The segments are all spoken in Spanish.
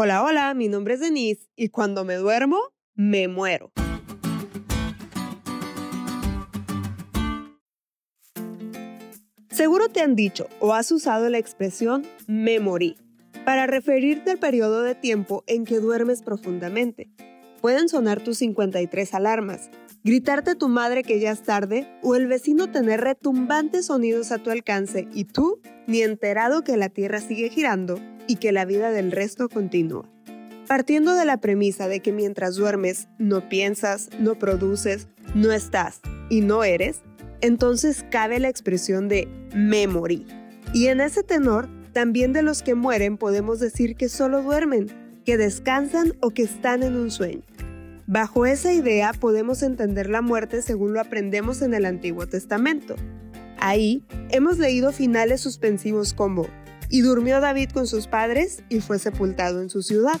Hola, hola, mi nombre es Denise y cuando me duermo, me muero. Seguro te han dicho o has usado la expresión me morí para referirte al periodo de tiempo en que duermes profundamente. Pueden sonar tus 53 alarmas, gritarte tu madre que ya es tarde o el vecino tener retumbantes sonidos a tu alcance y tú ni enterado que la Tierra sigue girando y que la vida del resto continúa. Partiendo de la premisa de que mientras duermes no piensas, no produces, no estás y no eres, entonces cabe la expresión de me morí. Y en ese tenor, también de los que mueren podemos decir que solo duermen, que descansan o que están en un sueño. Bajo esa idea podemos entender la muerte según lo aprendemos en el Antiguo Testamento. Ahí hemos leído finales suspensivos como, y durmió David con sus padres y fue sepultado en su ciudad.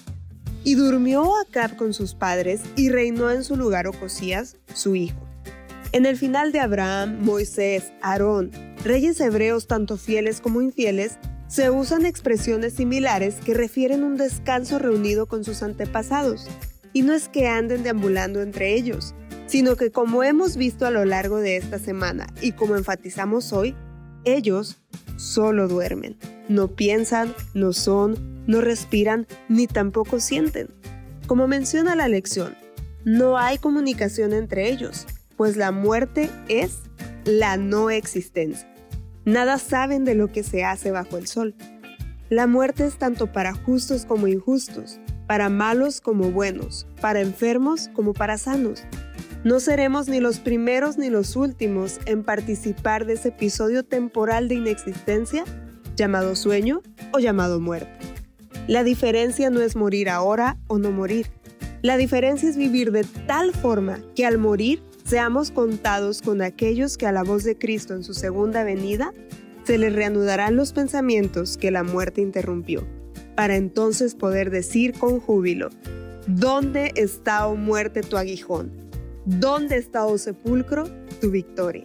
Y durmió Acab con sus padres y reinó en su lugar Ocosías, su hijo. En el final de Abraham, Moisés, Aarón, reyes hebreos tanto fieles como infieles, se usan expresiones similares que refieren un descanso reunido con sus antepasados. Y no es que anden deambulando entre ellos, sino que como hemos visto a lo largo de esta semana y como enfatizamos hoy, ellos solo duermen. No piensan, no son, no respiran, ni tampoco sienten. Como menciona la lección, no hay comunicación entre ellos, pues la muerte es la no existencia. Nada saben de lo que se hace bajo el sol. La muerte es tanto para justos como injustos, para malos como buenos, para enfermos como para sanos. No seremos ni los primeros ni los últimos en participar de ese episodio temporal de inexistencia llamado sueño o llamado muerte. La diferencia no es morir ahora o no morir. La diferencia es vivir de tal forma que al morir seamos contados con aquellos que a la voz de Cristo en su segunda venida se les reanudarán los pensamientos que la muerte interrumpió, para entonces poder decir con júbilo, ¿dónde está, oh muerte, tu aguijón? ¿Dónde está, oh sepulcro, tu victoria?